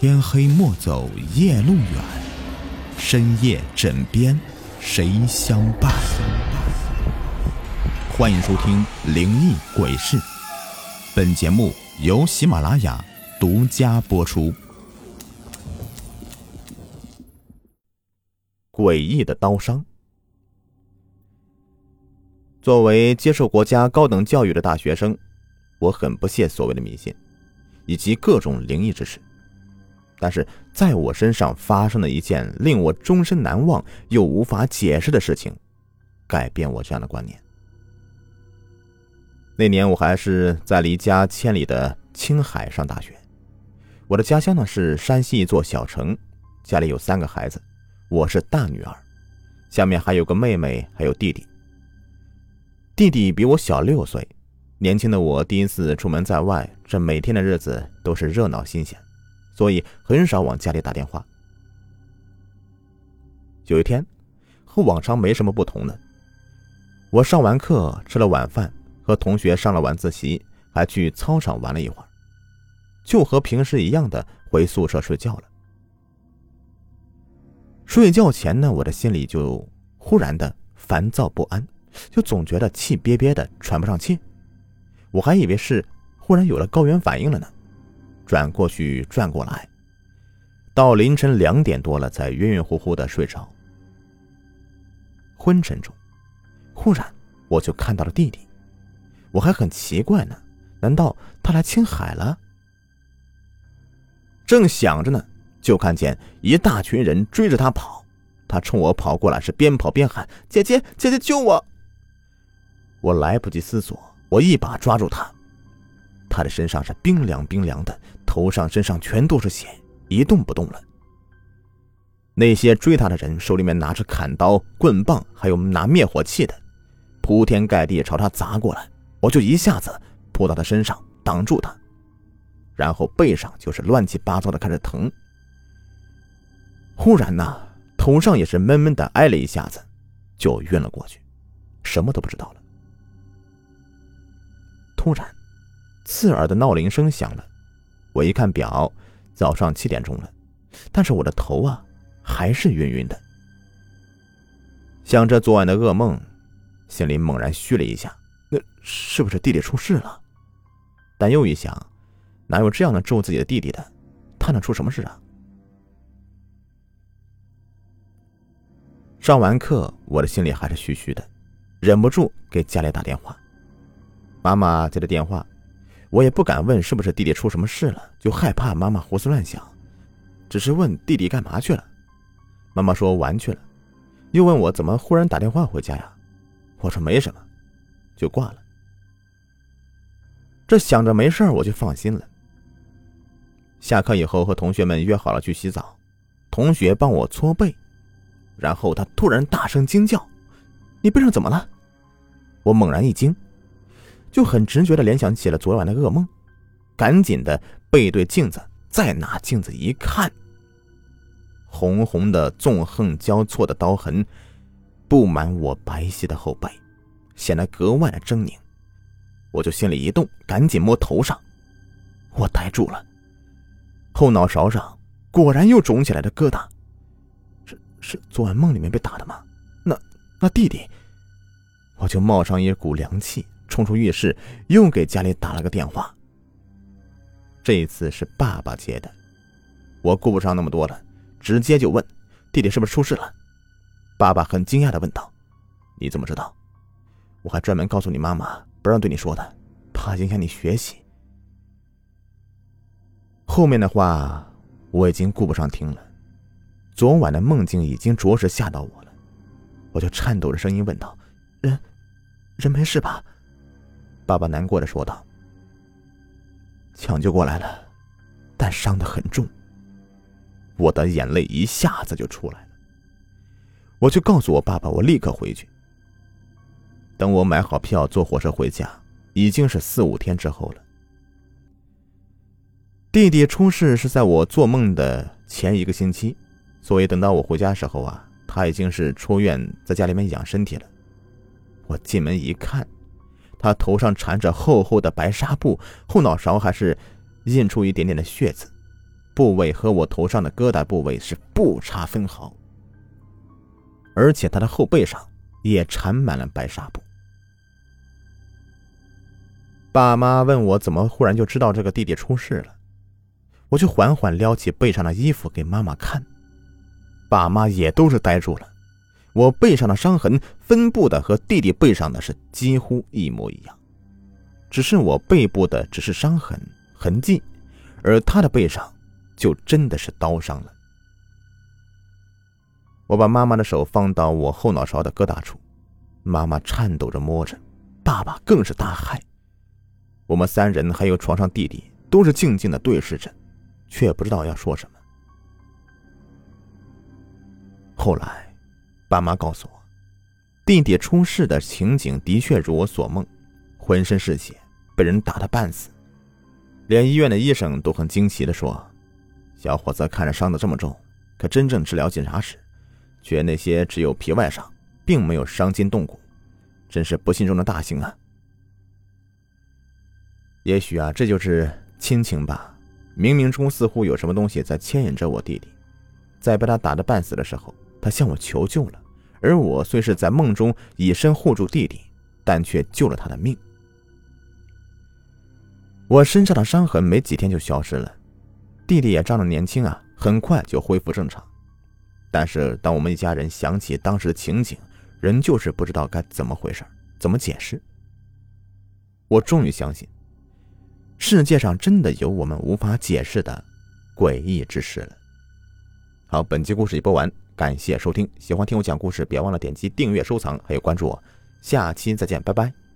天黑莫走夜路远，深夜枕边谁相伴？欢迎收听《灵异鬼事》，本节目由喜马拉雅独家播出。诡异的刀伤。作为接受国家高等教育的大学生，我很不屑所谓的迷信，以及各种灵异之事。但是在我身上发生了一件令我终身难忘又无法解释的事情，改变我这样的观念。那年我还是在离家千里的青海上大学，我的家乡呢是山西一座小城，家里有三个孩子，我是大女儿，下面还有个妹妹，还有弟弟。弟弟比我小六岁，年轻的我第一次出门在外，这每天的日子都是热闹新鲜。所以很少往家里打电话。有一天，和往常没什么不同呢，我上完课吃了晚饭，和同学上了晚自习，还去操场玩了一会儿，就和平时一样的回宿舍睡觉了。睡觉前呢，我的心里就忽然的烦躁不安，就总觉得气憋憋的，喘不上气，我还以为是忽然有了高原反应了呢。转过去，转过来，到凌晨两点多了，才晕晕乎乎的睡着。昏沉中，忽然我就看到了弟弟，我还很奇怪呢，难道他来青海了？正想着呢，就看见一大群人追着他跑，他冲我跑过来，是边跑边喊：“姐姐，姐姐，救我！”我来不及思索，我一把抓住他。他的身上是冰凉冰凉的，头上身上全都是血，一动不动了。那些追他的人手里面拿着砍刀、棍棒，还有拿灭火器的，铺天盖地朝他砸过来。我就一下子扑到他身上挡住他，然后背上就是乱七八糟的开始疼。忽然呐，头上也是闷闷的挨了一下子，就晕了过去，什么都不知道了。突然。刺耳的闹铃声响了，我一看表，早上七点钟了，但是我的头啊还是晕晕的。想着昨晚的噩梦，心里猛然虚了一下，那是不是弟弟出事了？但又一想，哪有这样的咒自己的弟弟的？他能出什么事啊？上完课，我的心里还是虚虚的，忍不住给家里打电话。妈妈接的电话。我也不敢问是不是弟弟出什么事了，就害怕妈妈胡思乱想，只是问弟弟干嘛去了。妈妈说玩去了，又问我怎么忽然打电话回家呀？我说没什么，就挂了。这想着没事我就放心了。下课以后和同学们约好了去洗澡，同学帮我搓背，然后他突然大声惊叫：“你背上怎么了？”我猛然一惊。就很直觉的联想起了昨晚的噩梦，赶紧的背对镜子，再拿镜子一看，红红的纵横交错的刀痕布满我白皙的后背，显得格外的狰狞。我就心里一动，赶紧摸头上，我呆住了，后脑勺上果然又肿起来的疙瘩，是是昨晚梦里面被打的吗？那那弟弟，我就冒上一股凉气。冲出浴室，又给家里打了个电话。这一次是爸爸接的，我顾不上那么多了，直接就问：“弟弟是不是出事了？”爸爸很惊讶的问道：“你怎么知道？我还专门告诉你妈妈，不让对你说的，怕影响你学习。”后面的话我已经顾不上听了，昨晚的梦境已经着实吓到我了，我就颤抖着声音问道：“人，人没事吧？”爸爸难过的说道：“抢救过来了，但伤得很重。”我的眼泪一下子就出来了。我就告诉我爸爸，我立刻回去。等我买好票坐火车回家，已经是四五天之后了。弟弟出事是在我做梦的前一个星期，所以等到我回家时候啊，他已经是出院，在家里面养身体了。我进门一看。他头上缠着厚厚的白纱布，后脑勺还是印出一点点的血渍，部位和我头上的疙瘩部位是不差分毫，而且他的后背上也缠满了白纱布。爸妈问我怎么忽然就知道这个弟弟出事了，我就缓缓撩起背上的衣服给妈妈看，爸妈也都是呆住了。我背上的伤痕分布的和弟弟背上的是几乎一模一样，只是我背部的只是伤痕痕迹，而他的背上。就真的是刀伤了。我把妈妈的手放到我后脑勺的疙瘩处，妈妈颤抖着摸着，爸爸更是大骇。我们三人还有床上弟弟都是静静的对视着，却不知道要说什么。后来，爸妈告诉我，弟弟出事的情景的确如我所梦，浑身是血，被人打得半死，连医院的医生都很惊奇的说。小伙子看着伤的这么重，可真正治疗检查时，却那些只有皮外伤，并没有伤筋动骨，真是不幸中的大幸啊！也许啊，这就是亲情吧。冥冥中似乎有什么东西在牵引着我弟弟，在被他打得半死的时候，他向我求救了，而我虽是在梦中以身护住弟弟，但却救了他的命。我身上的伤痕没几天就消失了。弟弟也长得年轻啊，很快就恢复正常。但是，当我们一家人想起当时的情景，仍旧是不知道该怎么回事，怎么解释。我终于相信，世界上真的有我们无法解释的诡异之事了。好，本期故事已播完，感谢收听。喜欢听我讲故事，别忘了点击订阅、收藏，还有关注我。下期再见，拜拜。